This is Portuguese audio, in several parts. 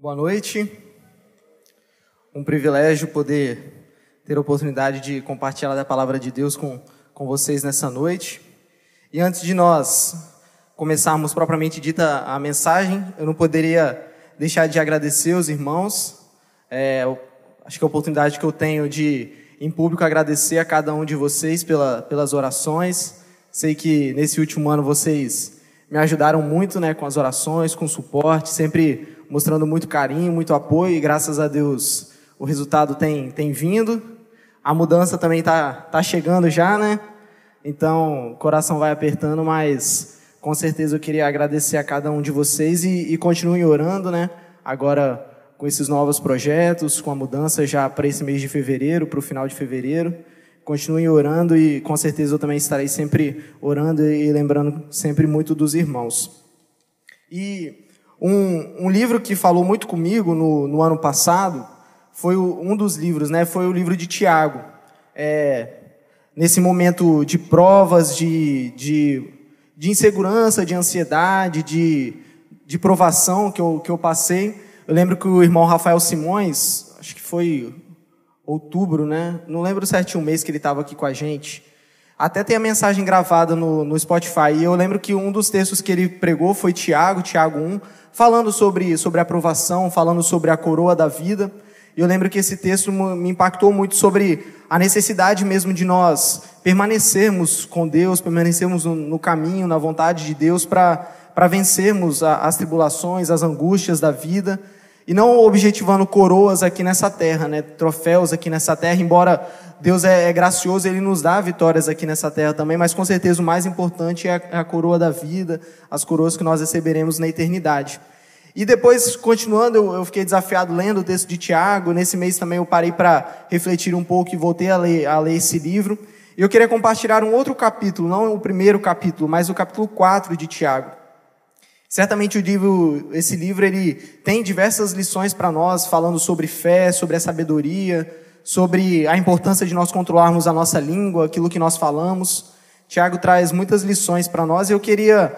Boa noite. Um privilégio poder ter a oportunidade de compartilhar a palavra de Deus com, com vocês nessa noite. E antes de nós começarmos propriamente dita a mensagem, eu não poderia deixar de agradecer os irmãos. É, acho que a oportunidade que eu tenho de, em público, agradecer a cada um de vocês pela, pelas orações. Sei que nesse último ano vocês me ajudaram muito né, com as orações, com o suporte, sempre mostrando muito carinho, muito apoio, e graças a Deus o resultado tem, tem vindo. A mudança também está tá chegando já, né? Então, o coração vai apertando, mas com certeza eu queria agradecer a cada um de vocês e, e continuem orando, né? Agora, com esses novos projetos, com a mudança já para esse mês de fevereiro, para o final de fevereiro. Continuem orando e com certeza eu também estarei sempre orando e lembrando sempre muito dos irmãos. E um, um livro que falou muito comigo no, no ano passado foi o, um dos livros, né? Foi o livro de Tiago. É, nesse momento de provas, de, de, de insegurança, de ansiedade, de, de provação que eu, que eu passei, eu lembro que o irmão Rafael Simões, acho que foi outubro, né? Não lembro certinho o mês que ele estava aqui com a gente. Até tem a mensagem gravada no, no Spotify. E eu lembro que um dos textos que ele pregou foi Tiago, Tiago 1, falando sobre, sobre aprovação, falando sobre a coroa da vida. E eu lembro que esse texto me impactou muito sobre a necessidade mesmo de nós permanecermos com Deus, permanecermos no, no caminho, na vontade de Deus, para vencermos a, as tribulações, as angústias da vida. E não objetivando coroas aqui nessa terra, né? troféus aqui nessa terra, embora Deus é, é, gracioso, Ele nos dá vitórias aqui nessa terra também, mas com certeza o mais importante é a, é a coroa da vida, as coroas que nós receberemos na eternidade. E depois, continuando, eu, eu fiquei desafiado lendo o texto de Tiago. Nesse mês também eu parei para refletir um pouco e voltei a ler, a ler esse livro. E eu queria compartilhar um outro capítulo, não o primeiro capítulo, mas o capítulo 4 de Tiago. Certamente o livro, esse livro ele tem diversas lições para nós, falando sobre fé, sobre a sabedoria, sobre a importância de nós controlarmos a nossa língua, aquilo que nós falamos. Tiago traz muitas lições para nós e eu queria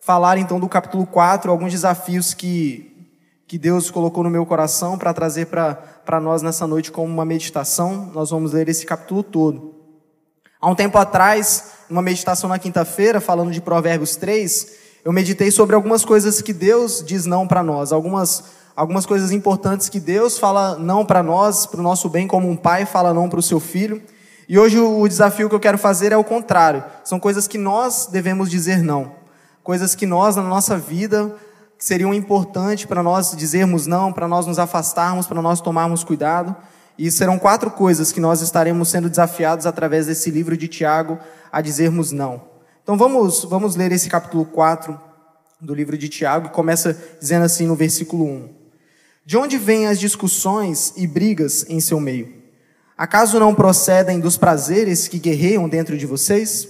falar então do capítulo 4, alguns desafios que, que Deus colocou no meu coração para trazer para nós nessa noite como uma meditação. Nós vamos ler esse capítulo todo. Há um tempo atrás, numa meditação na quinta-feira, falando de Provérbios 3, eu meditei sobre algumas coisas que Deus diz não para nós, algumas algumas coisas importantes que Deus fala não para nós, para o nosso bem, como um pai fala não para o seu filho. E hoje o desafio que eu quero fazer é o contrário. São coisas que nós devemos dizer não. Coisas que nós, na nossa vida, seriam importantes para nós dizermos não, para nós nos afastarmos, para nós tomarmos cuidado. E serão quatro coisas que nós estaremos sendo desafiados através desse livro de Tiago a dizermos não. Então vamos, vamos ler esse capítulo 4 do livro de Tiago, que começa dizendo assim no versículo 1. De onde vêm as discussões e brigas em seu meio? Acaso não procedem dos prazeres que guerreiam dentro de vocês?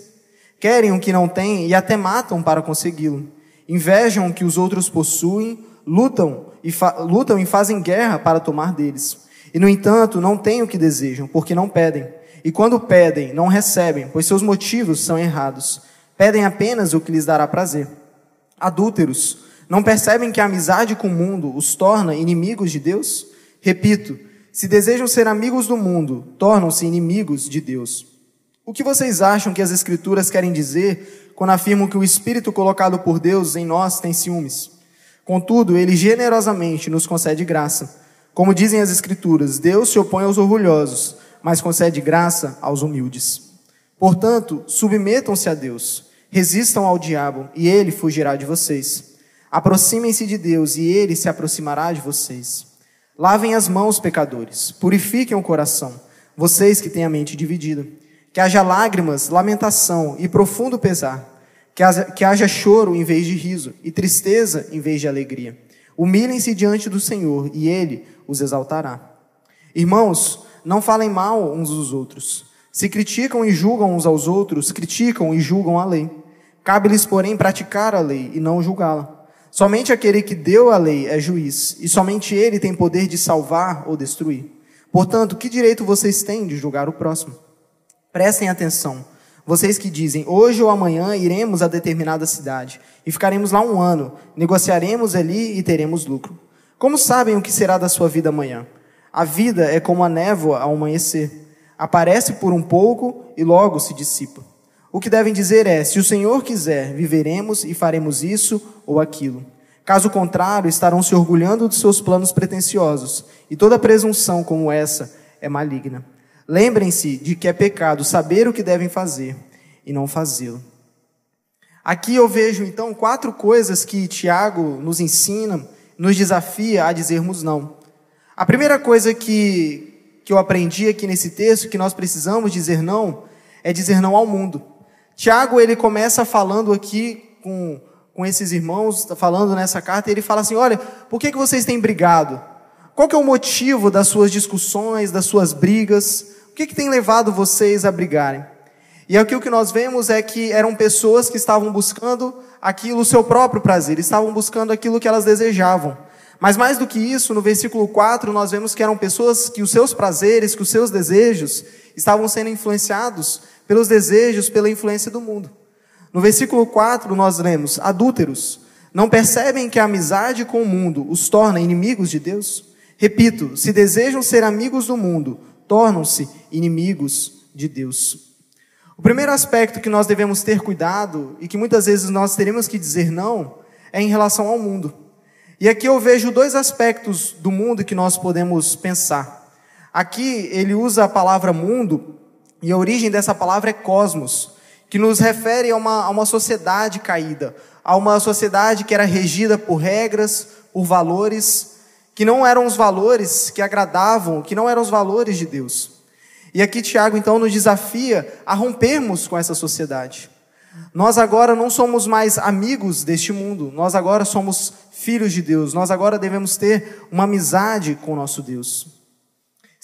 Querem o que não têm e até matam para consegui-lo. Invejam o que os outros possuem, lutam e, lutam e fazem guerra para tomar deles. E, no entanto, não têm o que desejam, porque não pedem. E quando pedem, não recebem, pois seus motivos são errados. Pedem apenas o que lhes dará prazer. Adúlteros, não percebem que a amizade com o mundo os torna inimigos de Deus? Repito, se desejam ser amigos do mundo, tornam-se inimigos de Deus. O que vocês acham que as Escrituras querem dizer quando afirmam que o Espírito colocado por Deus em nós tem ciúmes? Contudo, ele generosamente nos concede graça. Como dizem as Escrituras, Deus se opõe aos orgulhosos, mas concede graça aos humildes. Portanto, submetam-se a Deus, resistam ao diabo, e ele fugirá de vocês. Aproximem-se de Deus e ele se aproximará de vocês. Lavem as mãos, pecadores. Purifiquem o coração, vocês que têm a mente dividida. Que haja lágrimas, lamentação e profundo pesar. Que haja, que haja choro em vez de riso e tristeza em vez de alegria. Humilhem-se diante do Senhor e ele os exaltará. Irmãos, não falem mal uns dos outros. Se criticam e julgam uns aos outros, criticam e julgam a lei. Cabe-lhes, porém, praticar a lei e não julgá-la. Somente aquele que deu a lei é juiz, e somente ele tem poder de salvar ou destruir. Portanto, que direito vocês têm de julgar o próximo? Prestem atenção. Vocês que dizem, hoje ou amanhã iremos a determinada cidade e ficaremos lá um ano, negociaremos ali e teremos lucro. Como sabem o que será da sua vida amanhã? A vida é como a névoa ao amanhecer. Aparece por um pouco e logo se dissipa. O que devem dizer é: se o Senhor quiser, viveremos e faremos isso ou aquilo. Caso contrário, estarão se orgulhando dos seus planos pretensiosos, e toda presunção como essa é maligna. Lembrem-se de que é pecado saber o que devem fazer e não fazê-lo. Aqui eu vejo então quatro coisas que Tiago nos ensina, nos desafia a dizermos não. A primeira coisa que, que eu aprendi aqui nesse texto, que nós precisamos dizer não, é dizer não ao mundo. Tiago, ele começa falando aqui com, com esses irmãos, tá falando nessa carta, ele fala assim, olha, por que, que vocês têm brigado? Qual que é o motivo das suas discussões, das suas brigas? O que, que tem levado vocês a brigarem? E aqui o que nós vemos é que eram pessoas que estavam buscando aquilo, o seu próprio prazer, estavam buscando aquilo que elas desejavam. Mas mais do que isso, no versículo 4, nós vemos que eram pessoas que os seus prazeres, que os seus desejos estavam sendo influenciados pelos desejos, pela influência do mundo. No versículo 4, nós lemos: Adúlteros, não percebem que a amizade com o mundo os torna inimigos de Deus? Repito, se desejam ser amigos do mundo, tornam-se inimigos de Deus. O primeiro aspecto que nós devemos ter cuidado e que muitas vezes nós teremos que dizer não é em relação ao mundo. E aqui eu vejo dois aspectos do mundo que nós podemos pensar. Aqui ele usa a palavra mundo e a origem dessa palavra é cosmos, que nos refere a uma, a uma sociedade caída, a uma sociedade que era regida por regras, por valores, que não eram os valores que agradavam, que não eram os valores de Deus. E aqui Tiago então nos desafia a rompermos com essa sociedade. Nós agora não somos mais amigos deste mundo, nós agora somos filhos de Deus, nós agora devemos ter uma amizade com nosso Deus.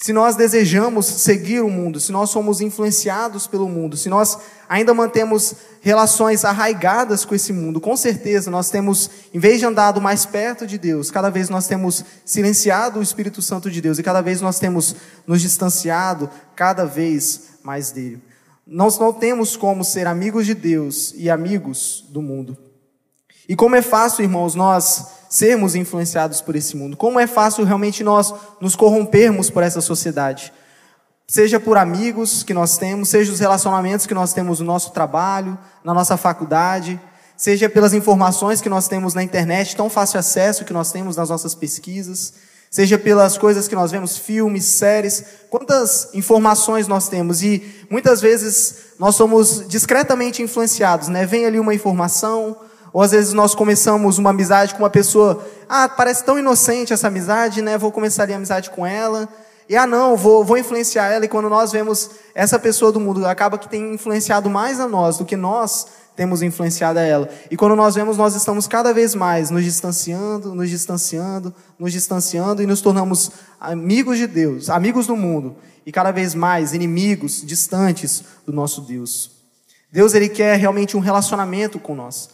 Se nós desejamos seguir o mundo, se nós somos influenciados pelo mundo, se nós ainda mantemos relações arraigadas com esse mundo, com certeza nós temos, em vez de andado mais perto de Deus, cada vez nós temos silenciado o Espírito Santo de Deus e cada vez nós temos nos distanciado cada vez mais dele. Nós não temos como ser amigos de Deus e amigos do mundo. E como é fácil, irmãos, nós sermos influenciados por esse mundo. Como é fácil realmente nós nos corrompermos por essa sociedade. Seja por amigos que nós temos, seja os relacionamentos que nós temos no nosso trabalho, na nossa faculdade, seja pelas informações que nós temos na internet, tão fácil acesso que nós temos nas nossas pesquisas, seja pelas coisas que nós vemos, filmes, séries, quantas informações nós temos e muitas vezes nós somos discretamente influenciados, né? Vem ali uma informação, ou às vezes nós começamos uma amizade com uma pessoa, ah, parece tão inocente essa amizade, né? Vou começar ali a amizade com ela. E ah, não, vou, vou influenciar ela. E quando nós vemos essa pessoa do mundo, acaba que tem influenciado mais a nós do que nós temos influenciado a ela. E quando nós vemos, nós estamos cada vez mais nos distanciando, nos distanciando, nos distanciando e nos tornamos amigos de Deus, amigos do mundo. E cada vez mais inimigos, distantes do nosso Deus. Deus, Ele quer realmente um relacionamento com nós.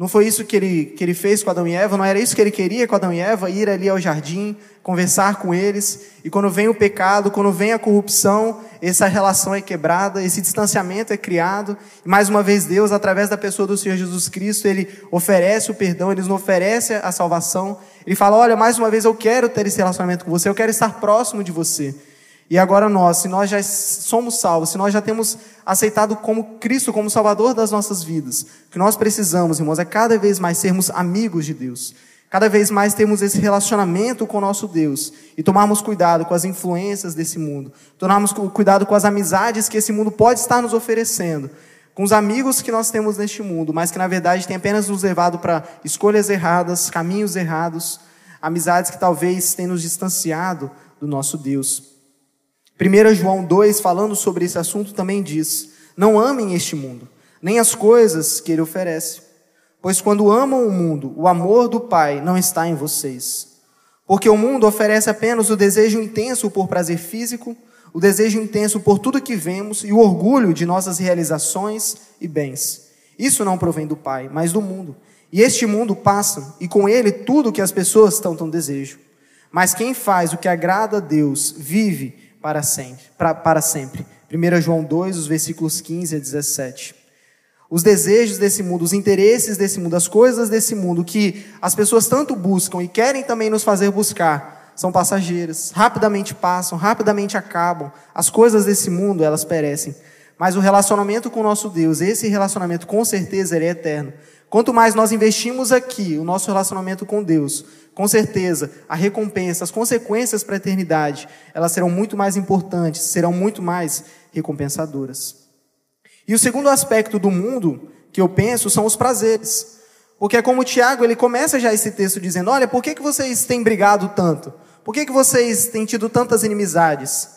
Não foi isso que ele, que ele fez com Adão e Eva, não era isso que ele queria com Adão e Eva, ir ali ao jardim, conversar com eles, e quando vem o pecado, quando vem a corrupção, essa relação é quebrada, esse distanciamento é criado, e mais uma vez Deus, através da pessoa do Senhor Jesus Cristo, Ele oferece o perdão, Ele nos oferece a salvação, Ele fala, olha, mais uma vez eu quero ter esse relacionamento com você, eu quero estar próximo de você, e agora nós, se nós já somos salvos, se nós já temos aceitado como Cristo como Salvador das nossas vidas, o que nós precisamos, irmãos, é cada vez mais sermos amigos de Deus. Cada vez mais termos esse relacionamento com o nosso Deus e tomarmos cuidado com as influências desse mundo, tomarmos cuidado com as amizades que esse mundo pode estar nos oferecendo, com os amigos que nós temos neste mundo, mas que na verdade têm apenas nos levado para escolhas erradas, caminhos errados, amizades que talvez tenham nos distanciado do nosso Deus. 1 João 2, falando sobre esse assunto, também diz: Não amem este mundo, nem as coisas que ele oferece. Pois quando amam o mundo, o amor do Pai não está em vocês. Porque o mundo oferece apenas o desejo intenso por prazer físico, o desejo intenso por tudo que vemos e o orgulho de nossas realizações e bens. Isso não provém do Pai, mas do mundo. E este mundo passa, e com ele tudo que as pessoas tanto desejam. Mas quem faz o que agrada a Deus vive para sempre. Pra, para sempre. 1 João 2, os versículos 15 a 17. Os desejos desse mundo, os interesses desse mundo, as coisas desse mundo que as pessoas tanto buscam e querem também nos fazer buscar, são passageiras, rapidamente passam, rapidamente acabam. As coisas desse mundo, elas perecem. Mas o relacionamento com o nosso Deus, esse relacionamento com certeza ele é eterno. Quanto mais nós investimos aqui, o nosso relacionamento com Deus, com certeza, a recompensa, as consequências para a eternidade, elas serão muito mais importantes, serão muito mais recompensadoras. E o segundo aspecto do mundo que eu penso são os prazeres. Porque é como o Tiago, ele começa já esse texto dizendo, olha, por que, que vocês têm brigado tanto? Por que, que vocês têm tido tantas inimizades?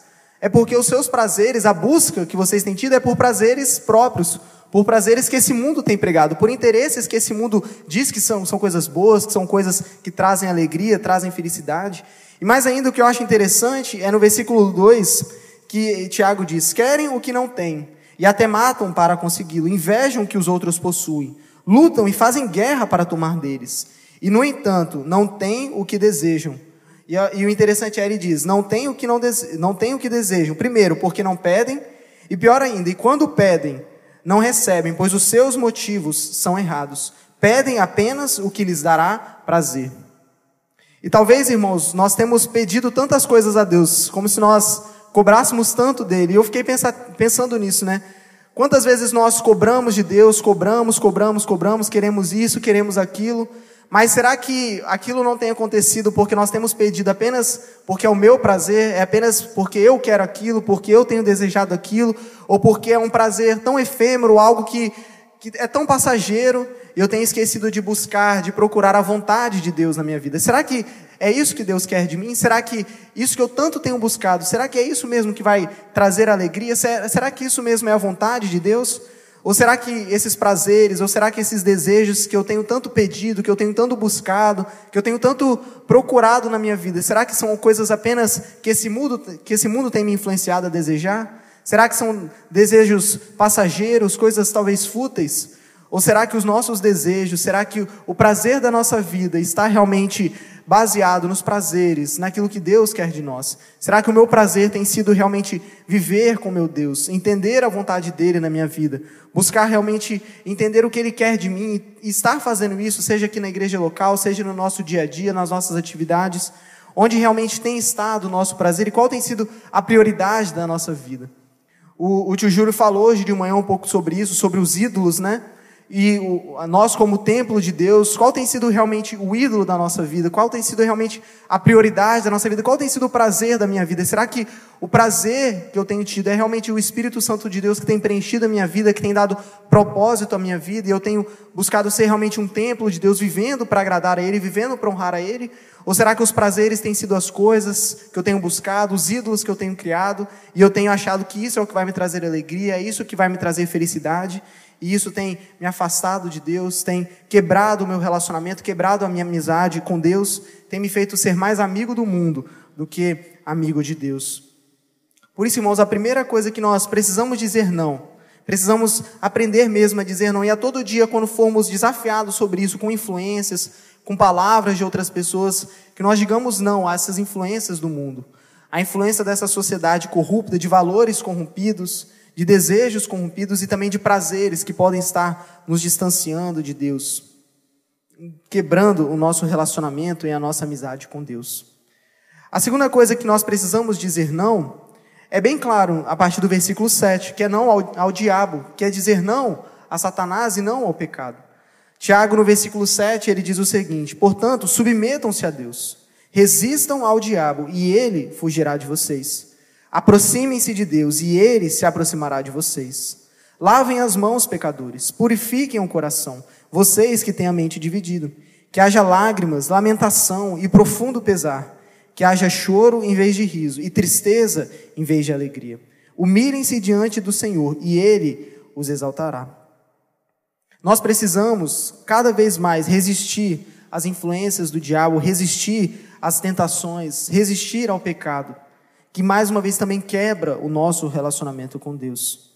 É porque os seus prazeres, a busca que vocês têm tido é por prazeres próprios, por prazeres que esse mundo tem pregado, por interesses que esse mundo diz que são, são coisas boas, que são coisas que trazem alegria, trazem felicidade. E mais ainda, o que eu acho interessante é no versículo 2, que Tiago diz: Querem o que não têm, e até matam para consegui-lo, invejam o que os outros possuem, lutam e fazem guerra para tomar deles. E, no entanto, não têm o que desejam. E, e o interessante é, ele diz, não têm o que não, dese, não têm o que desejam. Primeiro, porque não pedem, e pior ainda, e quando pedem, não recebem, pois os seus motivos são errados. Pedem apenas o que lhes dará prazer. E talvez, irmãos, nós temos pedido tantas coisas a Deus, como se nós cobrássemos tanto dele. E eu fiquei pensando nisso, né? Quantas vezes nós cobramos de Deus, cobramos, cobramos, cobramos, queremos isso, queremos aquilo, mas será que aquilo não tem acontecido porque nós temos pedido apenas porque é o meu prazer, é apenas porque eu quero aquilo, porque eu tenho desejado aquilo, ou porque é um prazer tão efêmero, algo que, que é tão passageiro, e eu tenho esquecido de buscar, de procurar a vontade de Deus na minha vida? Será que é isso que Deus quer de mim? Será que isso que eu tanto tenho buscado, será que é isso mesmo que vai trazer alegria? Será que isso mesmo é a vontade de Deus? Ou será que esses prazeres, ou será que esses desejos que eu tenho tanto pedido, que eu tenho tanto buscado, que eu tenho tanto procurado na minha vida, será que são coisas apenas que esse mundo, que esse mundo tem me influenciado a desejar? Será que são desejos passageiros, coisas talvez fúteis? Ou será que os nossos desejos, será que o prazer da nossa vida está realmente baseado nos prazeres, naquilo que Deus quer de nós? Será que o meu prazer tem sido realmente viver com meu Deus, entender a vontade dele na minha vida, buscar realmente entender o que ele quer de mim e estar fazendo isso, seja aqui na igreja local, seja no nosso dia a dia, nas nossas atividades, onde realmente tem estado o nosso prazer e qual tem sido a prioridade da nossa vida? O, o tio Júlio falou hoje de manhã um pouco sobre isso, sobre os ídolos, né? E o, nós como templo de Deus, qual tem sido realmente o ídolo da nossa vida? Qual tem sido realmente a prioridade da nossa vida? Qual tem sido o prazer da minha vida? Será que o prazer que eu tenho tido é realmente o Espírito Santo de Deus que tem preenchido a minha vida, que tem dado propósito à minha vida e eu tenho buscado ser realmente um templo de Deus, vivendo para agradar a Ele, vivendo para honrar a Ele? Ou será que os prazeres têm sido as coisas que eu tenho buscado, os ídolos que eu tenho criado, e eu tenho achado que isso é o que vai me trazer alegria, é isso que vai me trazer felicidade? E isso tem me afastado de Deus, tem quebrado o meu relacionamento, quebrado a minha amizade com Deus, tem me feito ser mais amigo do mundo do que amigo de Deus. Por isso, irmãos, a primeira coisa que nós precisamos dizer não, precisamos aprender mesmo a dizer não, e a todo dia, quando formos desafiados sobre isso, com influências, com palavras de outras pessoas, que nós digamos não a essas influências do mundo, a influência dessa sociedade corrupta, de valores corrompidos, de desejos corrompidos e também de prazeres que podem estar nos distanciando de Deus, quebrando o nosso relacionamento e a nossa amizade com Deus. A segunda coisa que nós precisamos dizer não é bem claro a partir do versículo 7, que é não ao, ao diabo, que é dizer não a Satanás e não ao pecado. Tiago, no versículo 7, ele diz o seguinte: Portanto, submetam-se a Deus, resistam ao diabo, e ele fugirá de vocês. Aproximem-se de Deus e ele se aproximará de vocês. Lavem as mãos, pecadores, purifiquem o coração, vocês que têm a mente dividida. Que haja lágrimas, lamentação e profundo pesar. Que haja choro em vez de riso e tristeza em vez de alegria. Humilhem-se diante do Senhor e ele os exaltará. Nós precisamos cada vez mais resistir às influências do diabo, resistir às tentações, resistir ao pecado que mais uma vez também quebra o nosso relacionamento com Deus.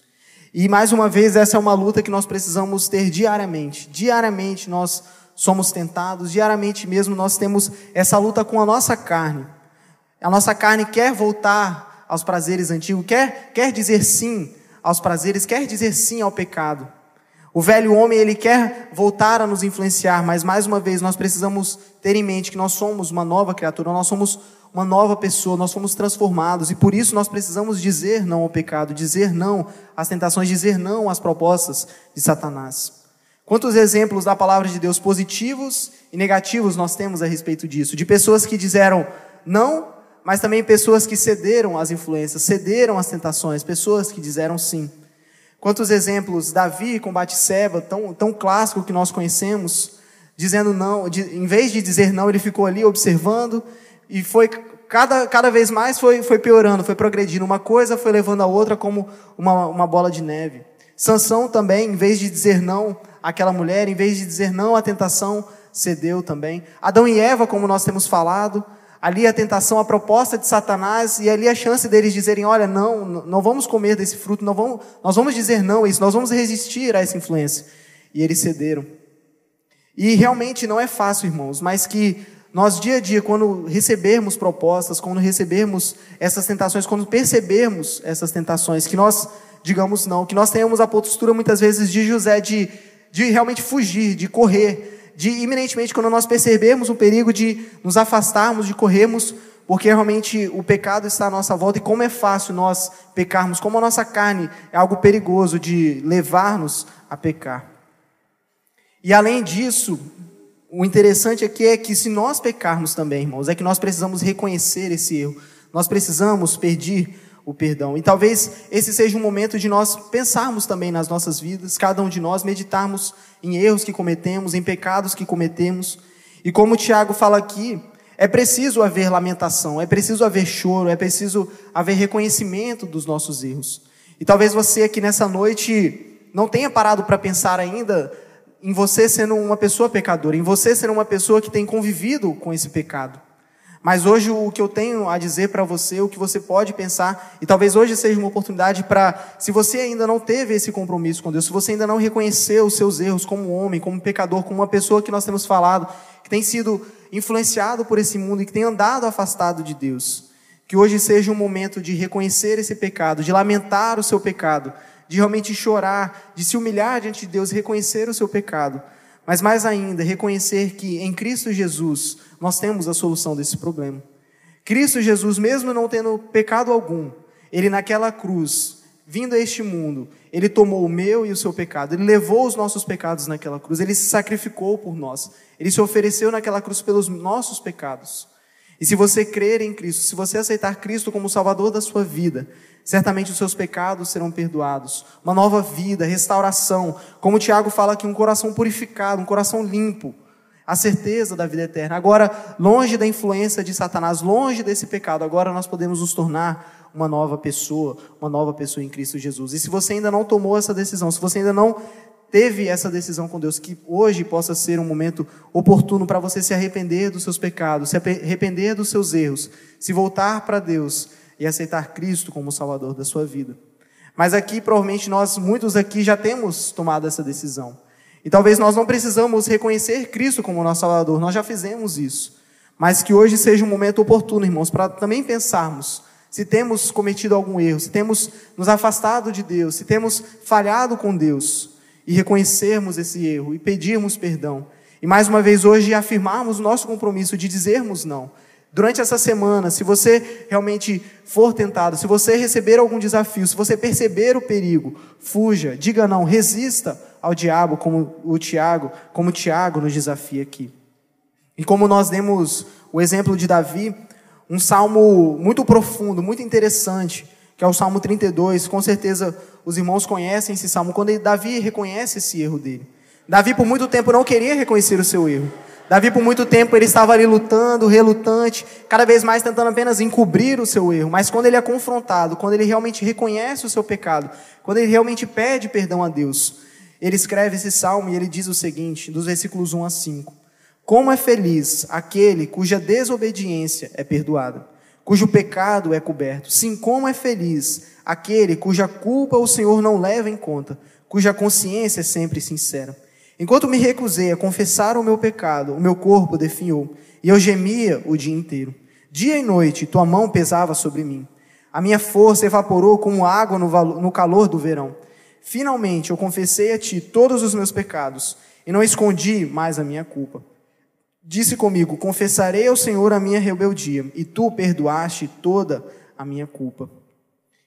E mais uma vez, essa é uma luta que nós precisamos ter diariamente. Diariamente nós somos tentados, diariamente mesmo nós temos essa luta com a nossa carne. A nossa carne quer voltar aos prazeres antigos, quer, quer dizer sim aos prazeres, quer dizer sim ao pecado. O velho homem, ele quer voltar a nos influenciar, mas mais uma vez nós precisamos ter em mente que nós somos uma nova criatura, nós somos uma nova pessoa, nós fomos transformados e por isso nós precisamos dizer não ao pecado, dizer não às tentações, dizer não às propostas de Satanás. Quantos exemplos da palavra de Deus positivos e negativos nós temos a respeito disso? De pessoas que disseram não, mas também pessoas que cederam às influências, cederam às tentações, pessoas que disseram sim. Quantos exemplos, Davi com Batseba, tão, tão clássico que nós conhecemos, dizendo não, de, em vez de dizer não, ele ficou ali observando e foi cada, cada vez mais foi, foi piorando, foi progredindo. Uma coisa foi levando a outra como uma, uma bola de neve. Sansão também, em vez de dizer não àquela mulher, em vez de dizer não à tentação, cedeu também. Adão e Eva, como nós temos falado, ali a tentação, a proposta de Satanás, e ali a chance deles dizerem, olha, não, não vamos comer desse fruto, não vamos, nós vamos dizer não a isso, nós vamos resistir a essa influência. E eles cederam. E realmente não é fácil, irmãos, mas que nós dia a dia, quando recebermos propostas, quando recebermos essas tentações, quando percebermos essas tentações, que nós digamos não, que nós tenhamos a postura muitas vezes de José de, de realmente fugir, de correr, de iminentemente quando nós percebermos o perigo de nos afastarmos, de corrermos, porque realmente o pecado está à nossa volta e como é fácil nós pecarmos, como a nossa carne é algo perigoso de levar-nos a pecar. E além disso, o interessante aqui é que se nós pecarmos também, irmãos, é que nós precisamos reconhecer esse erro. Nós precisamos pedir o perdão. E talvez esse seja um momento de nós pensarmos também nas nossas vidas, cada um de nós meditarmos em erros que cometemos, em pecados que cometemos. E como o Tiago fala aqui, é preciso haver lamentação, é preciso haver choro, é preciso haver reconhecimento dos nossos erros. E talvez você aqui nessa noite não tenha parado para pensar ainda em você sendo uma pessoa pecadora, em você sendo uma pessoa que tem convivido com esse pecado. Mas hoje o que eu tenho a dizer para você, o que você pode pensar, e talvez hoje seja uma oportunidade para, se você ainda não teve esse compromisso com Deus, se você ainda não reconheceu os seus erros como homem, como pecador, como uma pessoa que nós temos falado, que tem sido influenciado por esse mundo e que tem andado afastado de Deus, que hoje seja um momento de reconhecer esse pecado, de lamentar o seu pecado, de realmente chorar, de se humilhar diante de Deus, reconhecer o seu pecado, mas mais ainda, reconhecer que em Cristo Jesus nós temos a solução desse problema. Cristo Jesus, mesmo não tendo pecado algum, ele naquela cruz, vindo a este mundo, ele tomou o meu e o seu pecado, ele levou os nossos pecados naquela cruz, ele se sacrificou por nós, ele se ofereceu naquela cruz pelos nossos pecados. E se você crer em Cristo, se você aceitar Cristo como Salvador da sua vida, certamente os seus pecados serão perdoados. Uma nova vida, restauração. Como o Tiago fala aqui, um coração purificado, um coração limpo. A certeza da vida eterna. Agora, longe da influência de Satanás, longe desse pecado, agora nós podemos nos tornar uma nova pessoa, uma nova pessoa em Cristo Jesus. E se você ainda não tomou essa decisão, se você ainda não teve essa decisão com Deus, que hoje possa ser um momento oportuno para você se arrepender dos seus pecados, se arrepender dos seus erros, se voltar para Deus e aceitar Cristo como Salvador da sua vida. Mas aqui, provavelmente, nós, muitos aqui, já temos tomado essa decisão. E talvez nós não precisamos reconhecer Cristo como nosso Salvador, nós já fizemos isso. Mas que hoje seja um momento oportuno, irmãos, para também pensarmos se temos cometido algum erro, se temos nos afastado de Deus, se temos falhado com Deus, e reconhecermos esse erro e pedirmos perdão. E mais uma vez hoje afirmarmos o nosso compromisso de dizermos não, Durante essa semana, se você realmente for tentado, se você receber algum desafio, se você perceber o perigo, fuja, diga não, resista ao diabo, como o Tiago, como o Tiago nos desafia aqui. E como nós demos o exemplo de Davi, um salmo muito profundo, muito interessante, que é o Salmo 32, com certeza os irmãos conhecem esse salmo, quando Davi reconhece esse erro dele. Davi por muito tempo não queria reconhecer o seu erro. Davi, por muito tempo, ele estava ali lutando, relutante, cada vez mais tentando apenas encobrir o seu erro. Mas quando ele é confrontado, quando ele realmente reconhece o seu pecado, quando ele realmente pede perdão a Deus, ele escreve esse salmo e ele diz o seguinte, dos versículos 1 a 5: Como é feliz aquele cuja desobediência é perdoada, cujo pecado é coberto. Sim, como é feliz aquele cuja culpa o Senhor não leva em conta, cuja consciência é sempre sincera. Enquanto me recusei a confessar o meu pecado, o meu corpo definhou, e eu gemia o dia inteiro. Dia e noite tua mão pesava sobre mim. A minha força evaporou como água no calor do verão. Finalmente eu confessei a ti todos os meus pecados e não escondi mais a minha culpa. Disse comigo: Confessarei ao Senhor a minha rebeldia, e tu perdoaste toda a minha culpa.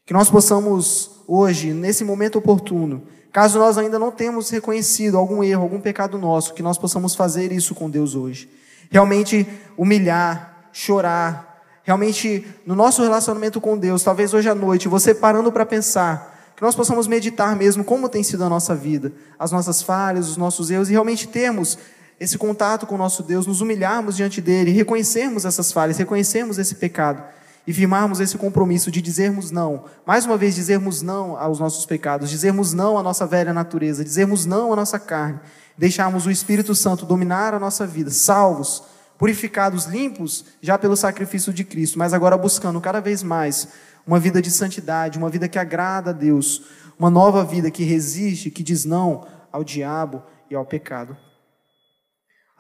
Que nós possamos hoje, nesse momento oportuno, caso nós ainda não temos reconhecido algum erro, algum pecado nosso, que nós possamos fazer isso com Deus hoje. Realmente humilhar, chorar, realmente no nosso relacionamento com Deus, talvez hoje à noite, você parando para pensar, que nós possamos meditar mesmo como tem sido a nossa vida, as nossas falhas, os nossos erros, e realmente termos esse contato com o nosso Deus, nos humilharmos diante dele, reconhecermos essas falhas, reconhecermos esse pecado e firmarmos esse compromisso de dizermos não. Mais uma vez, dizermos não aos nossos pecados, dizermos não à nossa velha natureza, dizermos não à nossa carne, deixarmos o Espírito Santo dominar a nossa vida, salvos, purificados, limpos já pelo sacrifício de Cristo, mas agora buscando cada vez mais uma vida de santidade, uma vida que agrada a Deus, uma nova vida que resiste, que diz não ao diabo e ao pecado.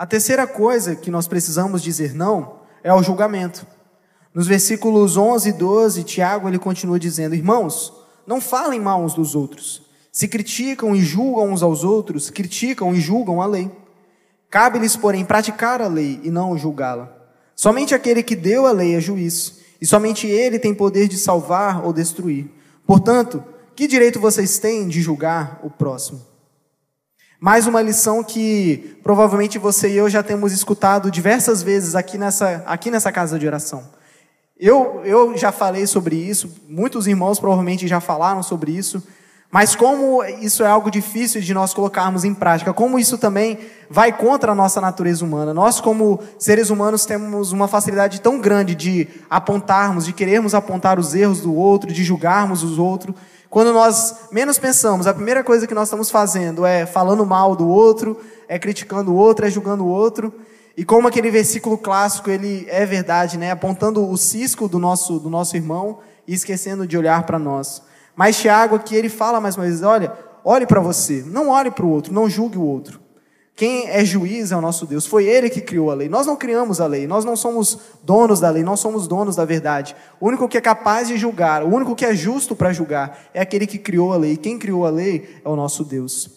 A terceira coisa que nós precisamos dizer não é o julgamento. Nos versículos 11 e 12, Tiago ele continua dizendo: Irmãos, não falem mal uns dos outros. Se criticam e julgam uns aos outros, criticam e julgam a lei. Cabe-lhes, porém, praticar a lei e não julgá-la. Somente aquele que deu a lei é juiz, e somente ele tem poder de salvar ou destruir. Portanto, que direito vocês têm de julgar o próximo? Mais uma lição que provavelmente você e eu já temos escutado diversas vezes aqui nessa, aqui nessa casa de oração. Eu, eu já falei sobre isso, muitos irmãos provavelmente já falaram sobre isso, mas como isso é algo difícil de nós colocarmos em prática, como isso também vai contra a nossa natureza humana. Nós, como seres humanos, temos uma facilidade tão grande de apontarmos, de querermos apontar os erros do outro, de julgarmos os outros, quando nós menos pensamos, a primeira coisa que nós estamos fazendo é falando mal do outro, é criticando o outro, é julgando o outro. E como aquele versículo clássico, ele é verdade, né? Apontando o cisco do nosso, do nosso irmão e esquecendo de olhar para nós. Mas Tiago aqui, ele fala mais uma vez, olha, olhe para você, não olhe para o outro, não julgue o outro. Quem é juiz é o nosso Deus. Foi Ele que criou a lei. Nós não criamos a lei. Nós não somos donos da lei. Nós somos donos da verdade. O único que é capaz de julgar, o único que é justo para julgar, é aquele que criou a lei. Quem criou a lei é o nosso Deus.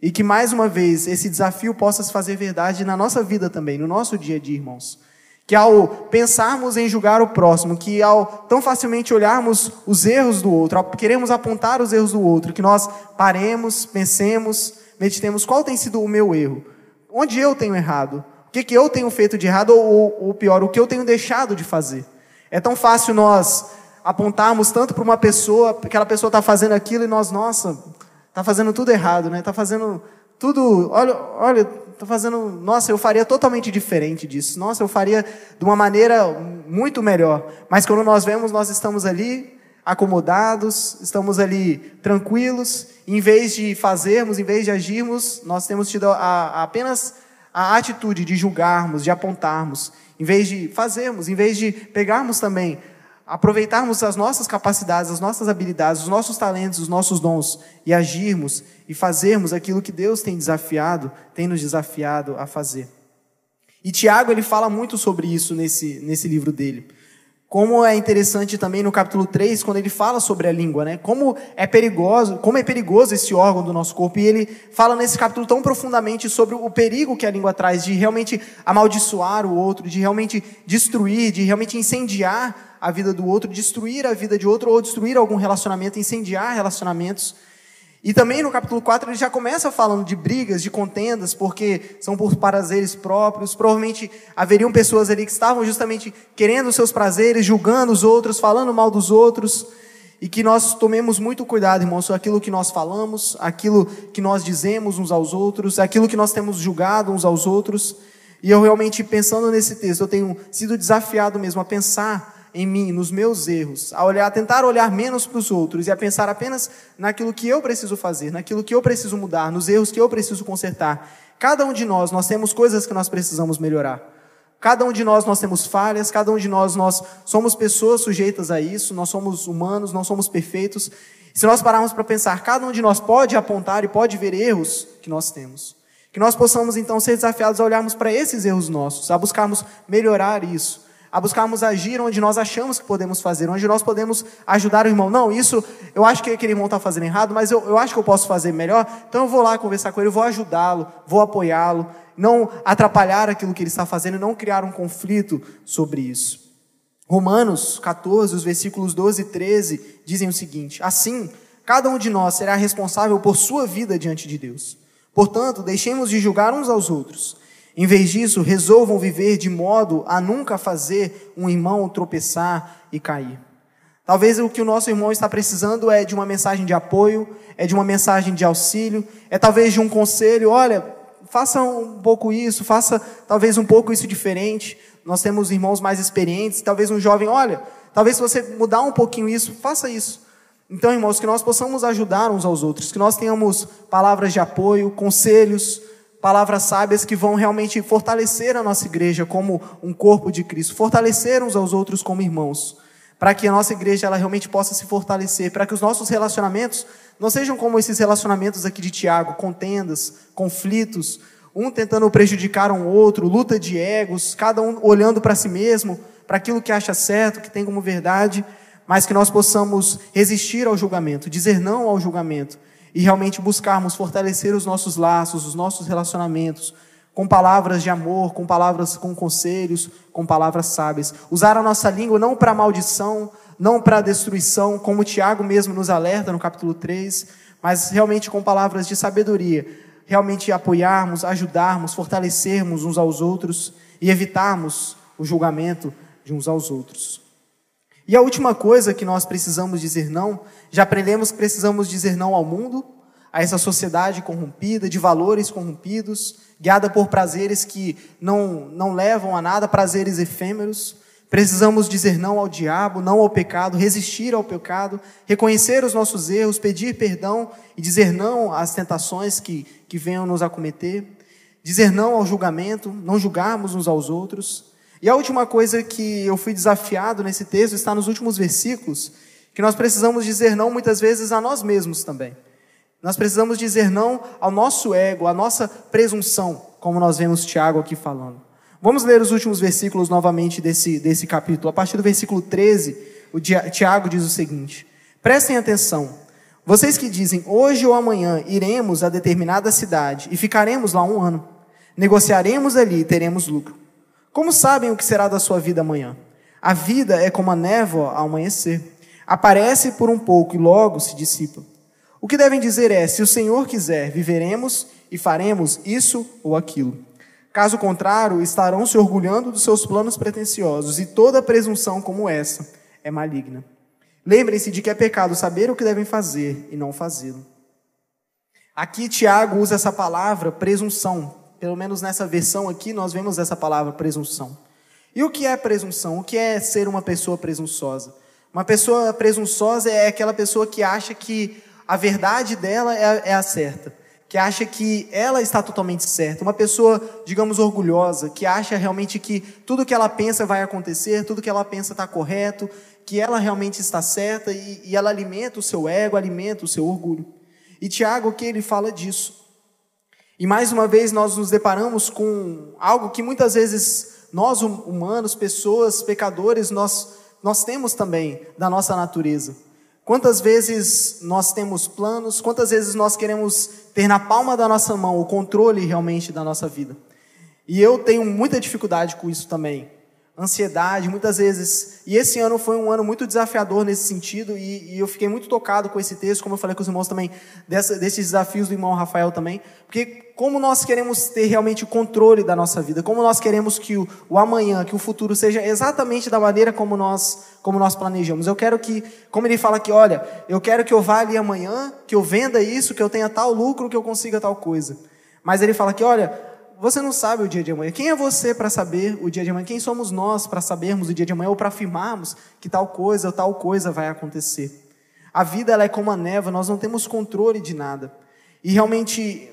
E que mais uma vez esse desafio possa se fazer verdade na nossa vida também, no nosso dia a dia, irmãos. Que ao pensarmos em julgar o próximo, que ao tão facilmente olharmos os erros do outro, ao queremos apontar os erros do outro, que nós paremos, pensemos, meditemos qual tem sido o meu erro. Onde eu tenho errado? O que, que eu tenho feito de errado? Ou, ou pior, o que eu tenho deixado de fazer? É tão fácil nós apontarmos tanto para uma pessoa, que aquela pessoa está fazendo aquilo e nós, nossa, está fazendo tudo errado, né? Está fazendo tudo, olha, olha, está fazendo, nossa, eu faria totalmente diferente disso. Nossa, eu faria de uma maneira muito melhor. Mas quando nós vemos, nós estamos ali acomodados, estamos ali tranquilos, em vez de fazermos, em vez de agirmos, nós temos tido a, a apenas a atitude de julgarmos, de apontarmos, em vez de fazermos, em vez de pegarmos também, aproveitarmos as nossas capacidades, as nossas habilidades, os nossos talentos, os nossos dons e agirmos e fazermos aquilo que Deus tem desafiado, tem nos desafiado a fazer. E Tiago ele fala muito sobre isso nesse, nesse livro dele. Como é interessante também no capítulo 3, quando ele fala sobre a língua, né? Como é perigoso, como é perigoso esse órgão do nosso corpo. E ele fala nesse capítulo tão profundamente sobre o perigo que a língua traz de realmente amaldiçoar o outro, de realmente destruir, de realmente incendiar a vida do outro, destruir a vida de outro ou destruir algum relacionamento, incendiar relacionamentos. E também no capítulo 4 ele já começa falando de brigas, de contendas, porque são por prazeres próprios. Provavelmente haveriam pessoas ali que estavam justamente querendo os seus prazeres, julgando os outros, falando mal dos outros. E que nós tomemos muito cuidado, irmãos, com aquilo que nós falamos, aquilo que nós dizemos uns aos outros, aquilo que nós temos julgado uns aos outros. E eu realmente, pensando nesse texto, eu tenho sido desafiado mesmo a pensar em mim, nos meus erros, a olhar, a tentar olhar menos para os outros e a pensar apenas naquilo que eu preciso fazer, naquilo que eu preciso mudar, nos erros que eu preciso consertar. Cada um de nós, nós temos coisas que nós precisamos melhorar. Cada um de nós, nós temos falhas, cada um de nós, nós somos pessoas sujeitas a isso, nós somos humanos, não somos perfeitos. Se nós pararmos para pensar, cada um de nós pode apontar e pode ver erros que nós temos. Que nós possamos então ser desafiados a olharmos para esses erros nossos, a buscarmos melhorar isso, a buscarmos agir onde nós achamos que podemos fazer, onde nós podemos ajudar o irmão. Não, isso eu acho que aquele irmão está fazendo errado, mas eu, eu acho que eu posso fazer melhor, então eu vou lá conversar com ele, vou ajudá-lo, vou apoiá-lo, não atrapalhar aquilo que ele está fazendo, não criar um conflito sobre isso. Romanos 14, os versículos 12 e 13 dizem o seguinte: Assim, cada um de nós será responsável por sua vida diante de Deus. Portanto, deixemos de julgar uns aos outros. Em vez disso, resolvam viver de modo a nunca fazer um irmão tropeçar e cair. Talvez o que o nosso irmão está precisando é de uma mensagem de apoio, é de uma mensagem de auxílio, é talvez de um conselho, olha, faça um pouco isso, faça talvez um pouco isso diferente. Nós temos irmãos mais experientes, talvez um jovem, olha, talvez se você mudar um pouquinho isso, faça isso. Então, irmãos, que nós possamos ajudar uns aos outros, que nós tenhamos palavras de apoio, conselhos, palavras sábias que vão realmente fortalecer a nossa igreja como um corpo de Cristo, fortalecer uns aos outros como irmãos, para que a nossa igreja ela realmente possa se fortalecer, para que os nossos relacionamentos não sejam como esses relacionamentos aqui de Tiago, contendas, conflitos, um tentando prejudicar um outro, luta de egos, cada um olhando para si mesmo, para aquilo que acha certo, que tem como verdade, mas que nós possamos resistir ao julgamento, dizer não ao julgamento e realmente buscarmos fortalecer os nossos laços, os nossos relacionamentos, com palavras de amor, com palavras com conselhos, com palavras sábias. Usar a nossa língua não para maldição, não para destruição, como Tiago mesmo nos alerta no capítulo 3, mas realmente com palavras de sabedoria, realmente apoiarmos, ajudarmos, fortalecermos uns aos outros e evitarmos o julgamento de uns aos outros. E a última coisa que nós precisamos dizer não, já aprendemos que precisamos dizer não ao mundo, a essa sociedade corrompida, de valores corrompidos, guiada por prazeres que não, não levam a nada, prazeres efêmeros. Precisamos dizer não ao diabo, não ao pecado, resistir ao pecado, reconhecer os nossos erros, pedir perdão e dizer não às tentações que, que venham nos acometer. Dizer não ao julgamento, não julgarmos uns aos outros. E a última coisa que eu fui desafiado nesse texto está nos últimos versículos, que nós precisamos dizer não muitas vezes a nós mesmos também. Nós precisamos dizer não ao nosso ego, à nossa presunção, como nós vemos Tiago aqui falando. Vamos ler os últimos versículos novamente desse, desse capítulo. A partir do versículo 13, o Tiago diz o seguinte: Prestem atenção. Vocês que dizem, hoje ou amanhã iremos a determinada cidade e ficaremos lá um ano. Negociaremos ali e teremos lucro. Como sabem o que será da sua vida amanhã? A vida é como a névoa ao amanhecer. Aparece por um pouco e logo se dissipa. O que devem dizer é: se o Senhor quiser, viveremos e faremos isso ou aquilo. Caso contrário, estarão se orgulhando dos seus planos pretensiosos, e toda presunção como essa é maligna. Lembrem-se de que é pecado saber o que devem fazer e não fazê-lo. Aqui Tiago usa essa palavra presunção pelo menos nessa versão aqui, nós vemos essa palavra presunção. E o que é presunção? O que é ser uma pessoa presunçosa? Uma pessoa presunçosa é aquela pessoa que acha que a verdade dela é, é a certa, que acha que ela está totalmente certa. Uma pessoa, digamos, orgulhosa, que acha realmente que tudo que ela pensa vai acontecer, tudo que ela pensa está correto, que ela realmente está certa e, e ela alimenta o seu ego, alimenta o seu orgulho. E Tiago, que ele fala disso. E mais uma vez nós nos deparamos com algo que muitas vezes nós humanos, pessoas, pecadores, nós, nós temos também da nossa natureza. Quantas vezes nós temos planos, quantas vezes nós queremos ter na palma da nossa mão o controle realmente da nossa vida. E eu tenho muita dificuldade com isso também ansiedade, muitas vezes. E esse ano foi um ano muito desafiador nesse sentido, e, e eu fiquei muito tocado com esse texto, como eu falei com os irmãos também, dessa, desses desafios do irmão Rafael também, porque como nós queremos ter realmente o controle da nossa vida, como nós queremos que o, o amanhã, que o futuro seja exatamente da maneira como nós, como nós planejamos. Eu quero que, como ele fala aqui, olha, eu quero que eu vá ali amanhã, que eu venda isso, que eu tenha tal lucro, que eu consiga tal coisa. Mas ele fala que, olha, você não sabe o dia de amanhã. Quem é você para saber o dia de amanhã? Quem somos nós para sabermos o dia de amanhã ou para afirmarmos que tal coisa ou tal coisa vai acontecer? A vida ela é como a neva, nós não temos controle de nada. E realmente,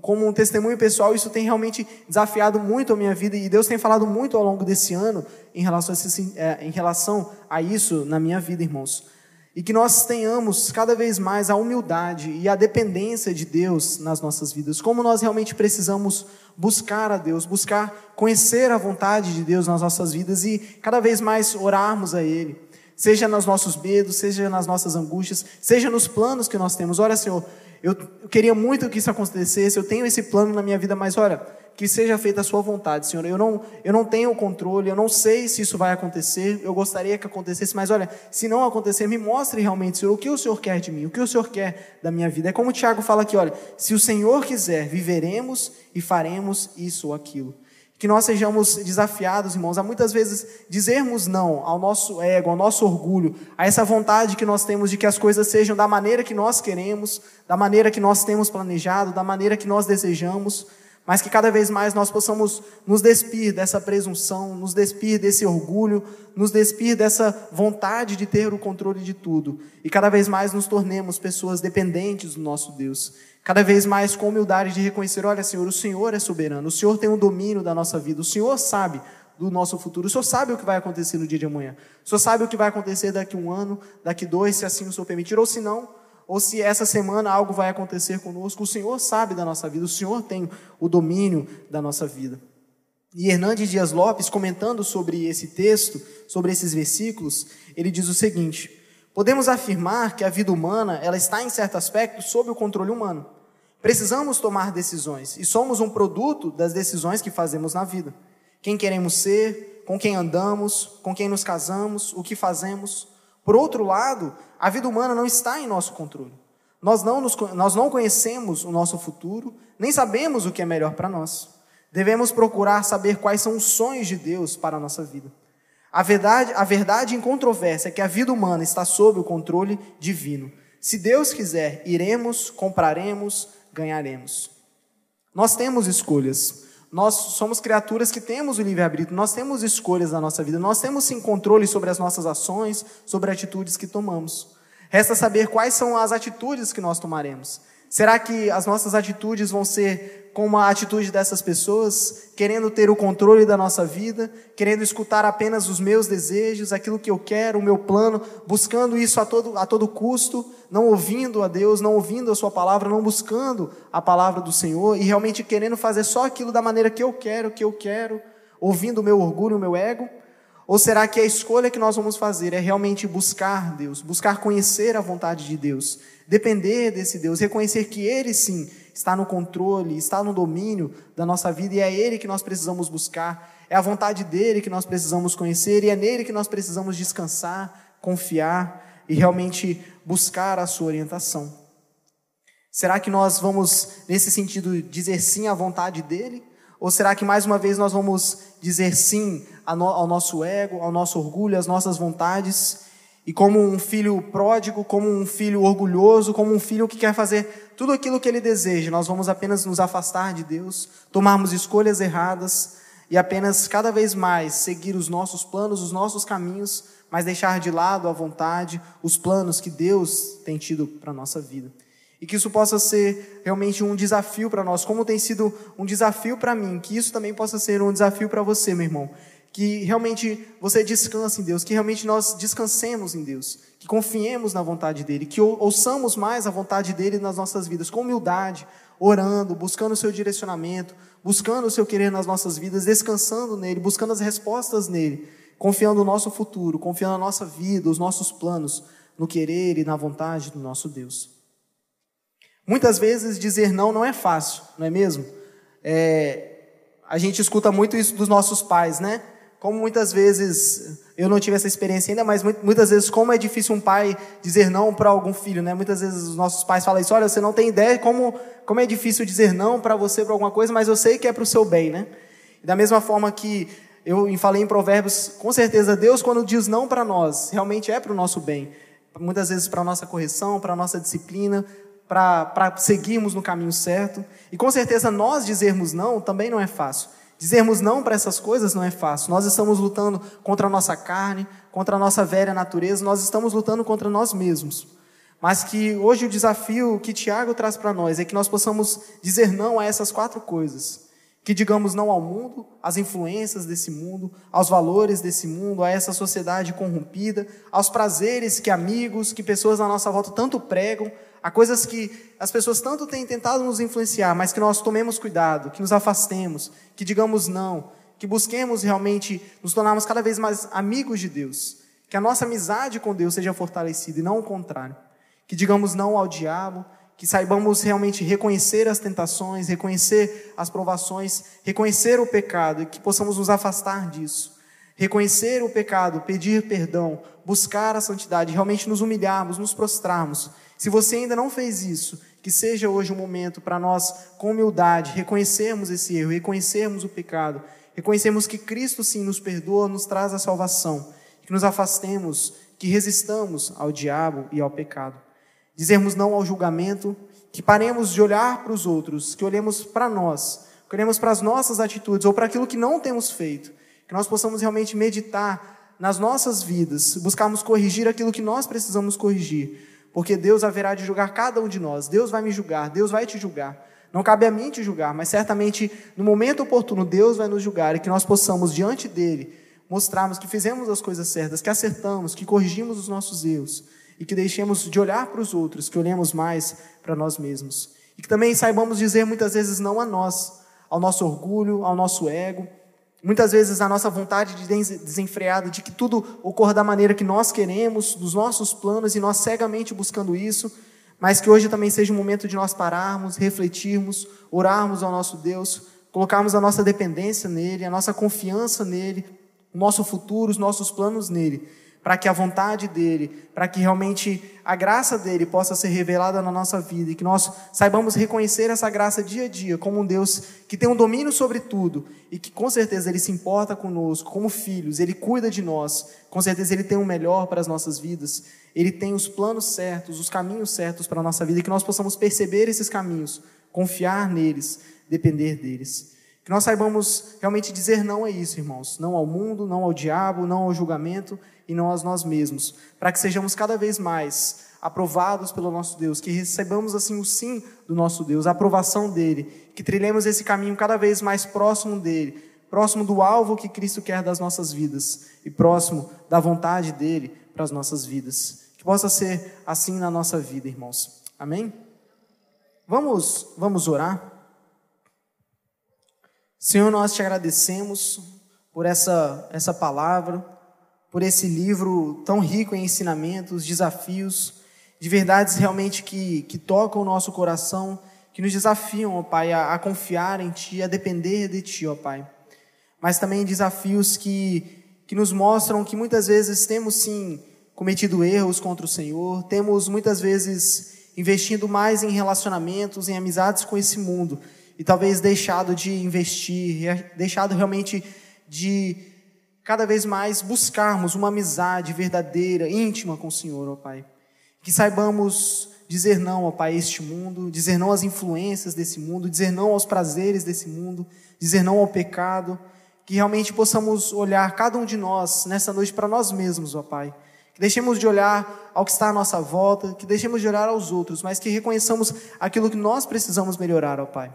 como um testemunho pessoal, isso tem realmente desafiado muito a minha vida e Deus tem falado muito ao longo desse ano em relação a, esse, é, em relação a isso na minha vida, irmãos. E que nós tenhamos cada vez mais a humildade e a dependência de Deus nas nossas vidas. Como nós realmente precisamos buscar a Deus, buscar conhecer a vontade de Deus nas nossas vidas e cada vez mais orarmos a Ele. Seja nos nossos medos, seja nas nossas angústias, seja nos planos que nós temos. Olha, Senhor, eu queria muito que isso acontecesse, eu tenho esse plano na minha vida, mas olha, que seja feita a sua vontade, Senhor. Eu não, eu não tenho controle, eu não sei se isso vai acontecer, eu gostaria que acontecesse, mas olha, se não acontecer, me mostre realmente, Senhor, o que o Senhor quer de mim, o que o Senhor quer da minha vida. É como o Tiago fala aqui, olha, se o Senhor quiser, viveremos e faremos isso ou aquilo. Que nós sejamos desafiados, irmãos, a muitas vezes dizermos não ao nosso ego, ao nosso orgulho, a essa vontade que nós temos de que as coisas sejam da maneira que nós queremos, da maneira que nós temos planejado, da maneira que nós desejamos mas que cada vez mais nós possamos nos despir dessa presunção, nos despir desse orgulho, nos despir dessa vontade de ter o controle de tudo, e cada vez mais nos tornemos pessoas dependentes do nosso Deus. Cada vez mais com humildade de reconhecer: olha, Senhor, o Senhor é soberano, o Senhor tem o domínio da nossa vida, o Senhor sabe do nosso futuro, o Senhor sabe o que vai acontecer no dia de amanhã, o Senhor sabe o que vai acontecer daqui um ano, daqui dois, se assim o Senhor permitir, ou se não, ou se essa semana algo vai acontecer conosco, o Senhor sabe da nossa vida, o Senhor tem o domínio da nossa vida. E Hernandes Dias Lopes, comentando sobre esse texto, sobre esses versículos, ele diz o seguinte: Podemos afirmar que a vida humana, ela está em certo aspecto sob o controle humano. Precisamos tomar decisões e somos um produto das decisões que fazemos na vida. Quem queremos ser, com quem andamos, com quem nos casamos, o que fazemos. Por outro lado, a vida humana não está em nosso controle. Nós não, nos, nós não conhecemos o nosso futuro, nem sabemos o que é melhor para nós. Devemos procurar saber quais são os sonhos de Deus para a nossa vida. A verdade, a verdade incontrovérsia é que a vida humana está sob o controle divino. Se Deus quiser, iremos, compraremos, ganharemos. Nós temos escolhas. Nós somos criaturas que temos o livre-arbítrio, nós temos escolhas na nossa vida, nós temos sim controle sobre as nossas ações, sobre atitudes que tomamos. Resta saber quais são as atitudes que nós tomaremos. Será que as nossas atitudes vão ser como a atitude dessas pessoas, querendo ter o controle da nossa vida, querendo escutar apenas os meus desejos, aquilo que eu quero, o meu plano, buscando isso a todo, a todo custo, não ouvindo a Deus, não ouvindo a Sua palavra, não buscando a palavra do Senhor e realmente querendo fazer só aquilo da maneira que eu quero, que eu quero, ouvindo o meu orgulho, o meu ego? Ou será que a escolha que nós vamos fazer é realmente buscar Deus, buscar conhecer a vontade de Deus, depender desse Deus, reconhecer que Ele sim está no controle, está no domínio da nossa vida e é Ele que nós precisamos buscar, é a vontade dele que nós precisamos conhecer e é nele que nós precisamos descansar, confiar e realmente buscar a sua orientação. Será que nós vamos, nesse sentido, dizer sim à vontade dele? Ou será que mais uma vez nós vamos dizer sim ao nosso ego, ao nosso orgulho, às nossas vontades? E como um filho pródigo, como um filho orgulhoso, como um filho que quer fazer tudo aquilo que ele deseja, nós vamos apenas nos afastar de Deus, tomarmos escolhas erradas e apenas cada vez mais seguir os nossos planos, os nossos caminhos, mas deixar de lado a vontade, os planos que Deus tem tido para a nossa vida. E que isso possa ser realmente um desafio para nós, como tem sido um desafio para mim, que isso também possa ser um desafio para você, meu irmão. Que realmente você descanse em Deus, que realmente nós descansemos em Deus, que confiemos na vontade dEle, que ouçamos mais a vontade dEle nas nossas vidas, com humildade, orando, buscando o seu direcionamento, buscando o seu querer nas nossas vidas, descansando nele, buscando as respostas nele, confiando no nosso futuro, confiando na nossa vida, os nossos planos, no querer e na vontade do nosso Deus. Muitas vezes dizer não não é fácil, não é mesmo? É, a gente escuta muito isso dos nossos pais, né? Como muitas vezes, eu não tive essa experiência ainda, mas muitas vezes como é difícil um pai dizer não para algum filho, né? Muitas vezes os nossos pais falam isso, olha, você não tem ideia como, como é difícil dizer não para você para alguma coisa, mas eu sei que é para o seu bem, né? E da mesma forma que eu falei em Provérbios, com certeza Deus quando diz não para nós, realmente é para o nosso bem. Muitas vezes para a nossa correção, para a nossa disciplina, para seguirmos no caminho certo. E com certeza nós dizermos não também não é fácil. Dizermos não para essas coisas não é fácil. Nós estamos lutando contra a nossa carne, contra a nossa velha natureza, nós estamos lutando contra nós mesmos. Mas que hoje o desafio que Tiago traz para nós é que nós possamos dizer não a essas quatro coisas. Que digamos não ao mundo, às influências desse mundo, aos valores desse mundo, a essa sociedade corrompida, aos prazeres que amigos, que pessoas à nossa volta tanto pregam, a coisas que as pessoas tanto têm tentado nos influenciar, mas que nós tomemos cuidado, que nos afastemos, que digamos não, que busquemos realmente nos tornarmos cada vez mais amigos de Deus, que a nossa amizade com Deus seja fortalecida e não o contrário, que digamos não ao diabo, que saibamos realmente reconhecer as tentações, reconhecer as provações, reconhecer o pecado e que possamos nos afastar disso. Reconhecer o pecado, pedir perdão, buscar a santidade, realmente nos humilharmos, nos prostrarmos. Se você ainda não fez isso, que seja hoje um momento para nós, com humildade, reconhecermos esse erro, reconhecermos o pecado, reconhecermos que Cristo sim nos perdoa, nos traz a salvação, que nos afastemos, que resistamos ao diabo e ao pecado. Dizermos não ao julgamento, que paremos de olhar para os outros, que olhemos para nós, que olhemos para as nossas atitudes ou para aquilo que não temos feito, que nós possamos realmente meditar nas nossas vidas, buscarmos corrigir aquilo que nós precisamos corrigir, porque Deus haverá de julgar cada um de nós, Deus vai me julgar, Deus vai te julgar. Não cabe a mim te julgar, mas certamente no momento oportuno Deus vai nos julgar e que nós possamos diante dele mostrarmos que fizemos as coisas certas, que acertamos, que corrigimos os nossos erros e que deixemos de olhar para os outros, que olhemos mais para nós mesmos. E que também saibamos dizer muitas vezes não a nós, ao nosso orgulho, ao nosso ego, muitas vezes a nossa vontade de desenfreada de que tudo ocorra da maneira que nós queremos, dos nossos planos e nós cegamente buscando isso, mas que hoje também seja um momento de nós pararmos, refletirmos, orarmos ao nosso Deus, colocarmos a nossa dependência nele, a nossa confiança nele, o nosso futuro, os nossos planos nele para que a vontade dele, para que realmente a graça dele possa ser revelada na nossa vida e que nós saibamos reconhecer essa graça dia a dia como um Deus que tem um domínio sobre tudo e que com certeza ele se importa conosco como filhos, ele cuida de nós, com certeza ele tem o melhor para as nossas vidas, ele tem os planos certos, os caminhos certos para a nossa vida e que nós possamos perceber esses caminhos, confiar neles, depender deles. Que nós saibamos realmente dizer não a isso, irmãos. Não ao mundo, não ao diabo, não ao julgamento e não a nós mesmos. Para que sejamos cada vez mais aprovados pelo nosso Deus, que recebamos assim o sim do nosso Deus, a aprovação dele, que trilhemos esse caminho cada vez mais próximo dele, próximo do alvo que Cristo quer das nossas vidas e próximo da vontade dele para as nossas vidas. Que possa ser assim na nossa vida, irmãos. Amém? Vamos, vamos orar. Senhor, nós te agradecemos por essa, essa palavra, por esse livro tão rico em ensinamentos, desafios, de verdades realmente que, que tocam o nosso coração, que nos desafiam, ó Pai, a, a confiar em Ti, a depender de Ti, ó Pai. Mas também desafios que, que nos mostram que muitas vezes temos sim cometido erros contra o Senhor, temos muitas vezes investindo mais em relacionamentos, em amizades com esse mundo e talvez deixado de investir, deixado realmente de cada vez mais buscarmos uma amizade verdadeira, íntima com o Senhor, ó Pai. Que saibamos dizer não, ó Pai, a este mundo, dizer não às influências desse mundo, dizer não aos prazeres desse mundo, dizer não ao pecado, que realmente possamos olhar cada um de nós nessa noite para nós mesmos, ó Pai. Que deixemos de olhar ao que está à nossa volta, que deixemos de olhar aos outros, mas que reconheçamos aquilo que nós precisamos melhorar, ó Pai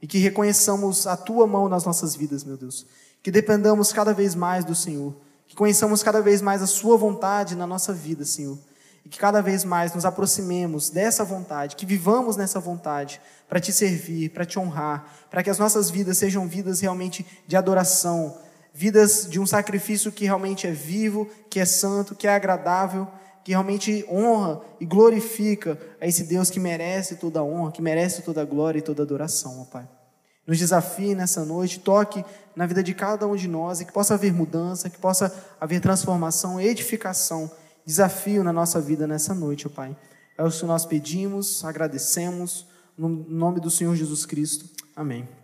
e que reconheçamos a tua mão nas nossas vidas, meu Deus. Que dependamos cada vez mais do Senhor, que conheçamos cada vez mais a sua vontade na nossa vida, Senhor. E que cada vez mais nos aproximemos dessa vontade, que vivamos nessa vontade para te servir, para te honrar, para que as nossas vidas sejam vidas realmente de adoração, vidas de um sacrifício que realmente é vivo, que é santo, que é agradável que realmente honra e glorifica a esse Deus que merece toda a honra, que merece toda a glória e toda a adoração, ó Pai. Nos desafie nessa noite, toque na vida de cada um de nós e que possa haver mudança, que possa haver transformação, edificação, desafio na nossa vida nessa noite, ó Pai. É o que nós pedimos, agradecemos, no nome do Senhor Jesus Cristo. Amém.